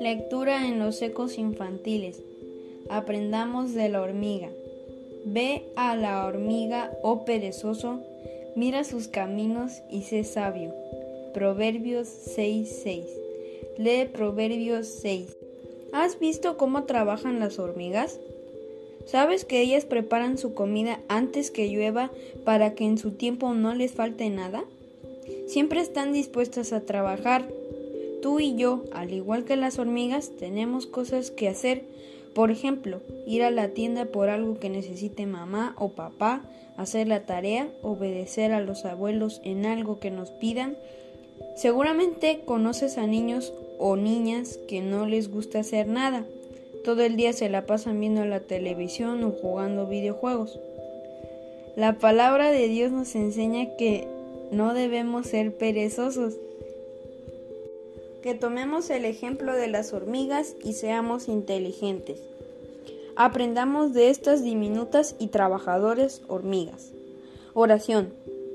Lectura en los ecos infantiles. Aprendamos de la hormiga. Ve a la hormiga, oh perezoso, mira sus caminos y sé sabio. Proverbios 6:6. Lee Proverbios 6. ¿Has visto cómo trabajan las hormigas? ¿Sabes que ellas preparan su comida antes que llueva para que en su tiempo no les falte nada? Siempre están dispuestas a trabajar Tú y yo, al igual que las hormigas, tenemos cosas que hacer. Por ejemplo, ir a la tienda por algo que necesite mamá o papá, hacer la tarea, obedecer a los abuelos en algo que nos pidan. Seguramente conoces a niños o niñas que no les gusta hacer nada. Todo el día se la pasan viendo la televisión o jugando videojuegos. La palabra de Dios nos enseña que no debemos ser perezosos que tomemos el ejemplo de las hormigas y seamos inteligentes. Aprendamos de estas diminutas y trabajadoras hormigas. Oración.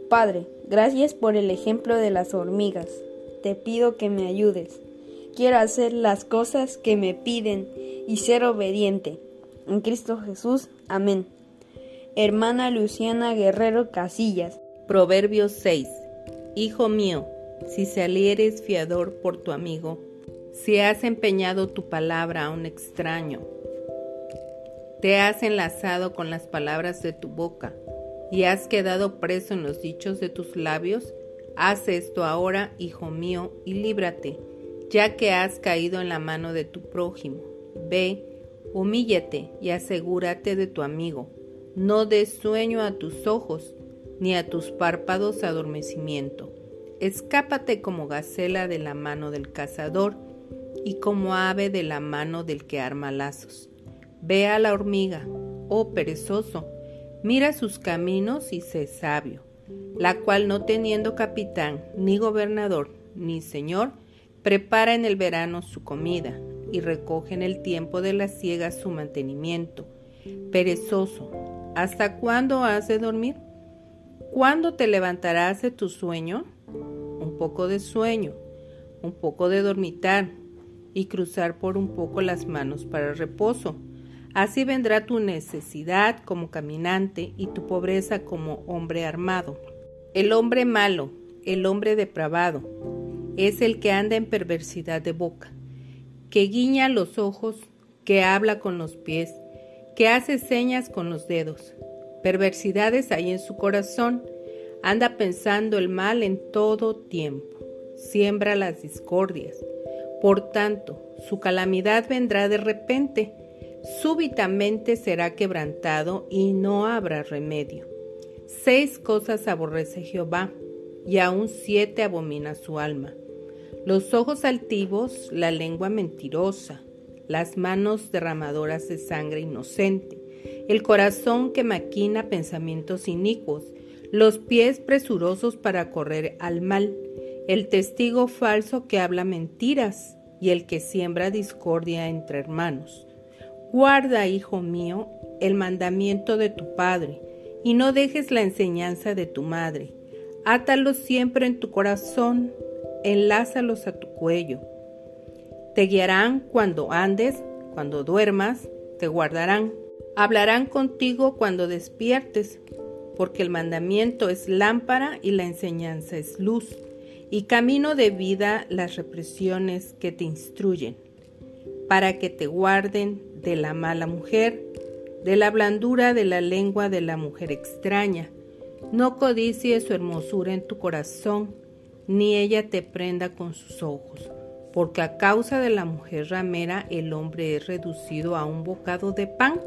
Padre, gracias por el ejemplo de las hormigas. Te pido que me ayudes. Quiero hacer las cosas que me piden y ser obediente. En Cristo Jesús. Amén. Hermana Luciana Guerrero Casillas. Proverbios 6. Hijo mío, si salieres fiador por tu amigo, si has empeñado tu palabra a un extraño, te has enlazado con las palabras de tu boca y has quedado preso en los dichos de tus labios, haz esto ahora, hijo mío, y líbrate, ya que has caído en la mano de tu prójimo. Ve, humíllate y asegúrate de tu amigo. No des sueño a tus ojos, ni a tus párpados adormecimiento. Escápate como gacela de la mano del cazador y como ave de la mano del que arma lazos. Ve a la hormiga, oh perezoso, mira sus caminos y sé sabio, la cual no teniendo capitán, ni gobernador, ni señor, prepara en el verano su comida y recoge en el tiempo de la siega su mantenimiento. Perezoso, ¿hasta cuándo has de dormir? ¿Cuándo te levantarás de tu sueño? un poco de sueño, un poco de dormitar y cruzar por un poco las manos para reposo. Así vendrá tu necesidad como caminante y tu pobreza como hombre armado. El hombre malo, el hombre depravado, es el que anda en perversidad de boca, que guiña los ojos, que habla con los pies, que hace señas con los dedos. Perversidades hay en su corazón, Anda pensando el mal en todo tiempo, siembra las discordias. Por tanto, su calamidad vendrá de repente, súbitamente será quebrantado y no habrá remedio. Seis cosas aborrece Jehová, y aún siete abomina su alma. Los ojos altivos, la lengua mentirosa, las manos derramadoras de sangre inocente, el corazón que maquina pensamientos inicuos, los pies presurosos para correr al mal, el testigo falso que habla mentiras y el que siembra discordia entre hermanos. Guarda, hijo mío, el mandamiento de tu padre, y no dejes la enseñanza de tu madre. Átalos siempre en tu corazón, enlázalos a tu cuello. Te guiarán cuando andes, cuando duermas, te guardarán. Hablarán contigo cuando despiertes porque el mandamiento es lámpara y la enseñanza es luz, y camino de vida las represiones que te instruyen, para que te guarden de la mala mujer, de la blandura de la lengua de la mujer extraña. No codicies su hermosura en tu corazón, ni ella te prenda con sus ojos, porque a causa de la mujer ramera el hombre es reducido a un bocado de pan,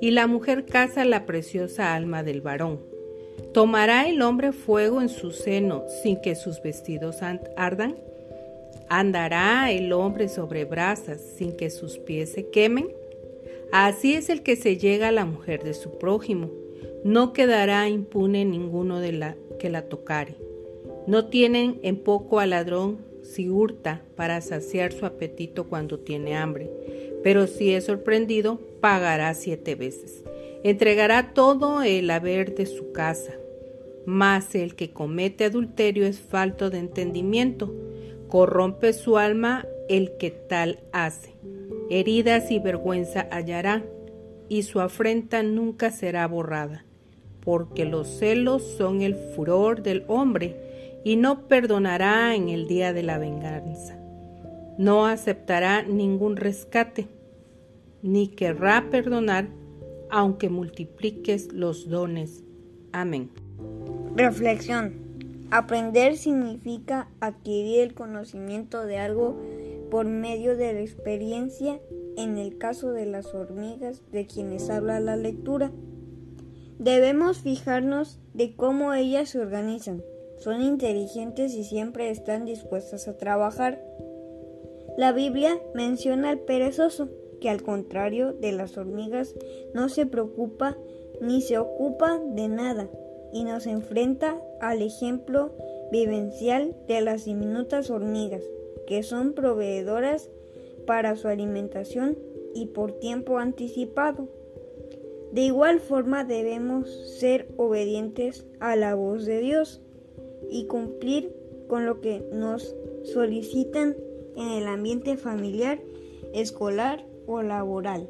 y la mujer caza la preciosa alma del varón. ¿Tomará el hombre fuego en su seno sin que sus vestidos ardan? ¿Andará el hombre sobre brasas sin que sus pies se quemen? Así es el que se llega a la mujer de su prójimo. No quedará impune ninguno de la que la tocare. No tienen en poco al ladrón si hurta para saciar su apetito cuando tiene hambre, pero si es sorprendido, pagará siete veces. Entregará todo el haber de su casa, mas el que comete adulterio es falto de entendimiento, corrompe su alma el que tal hace. Heridas y vergüenza hallará, y su afrenta nunca será borrada, porque los celos son el furor del hombre, y no perdonará en el día de la venganza. No aceptará ningún rescate, ni querrá perdonar, aunque multipliques los dones. Amén. Reflexión. Aprender significa adquirir el conocimiento de algo por medio de la experiencia, en el caso de las hormigas de quienes habla la lectura. Debemos fijarnos de cómo ellas se organizan. Son inteligentes y siempre están dispuestas a trabajar. La Biblia menciona al perezoso, que al contrario de las hormigas no se preocupa ni se ocupa de nada y nos enfrenta al ejemplo vivencial de las diminutas hormigas, que son proveedoras para su alimentación y por tiempo anticipado. De igual forma debemos ser obedientes a la voz de Dios y cumplir con lo que nos solicitan en el ambiente familiar, escolar o laboral.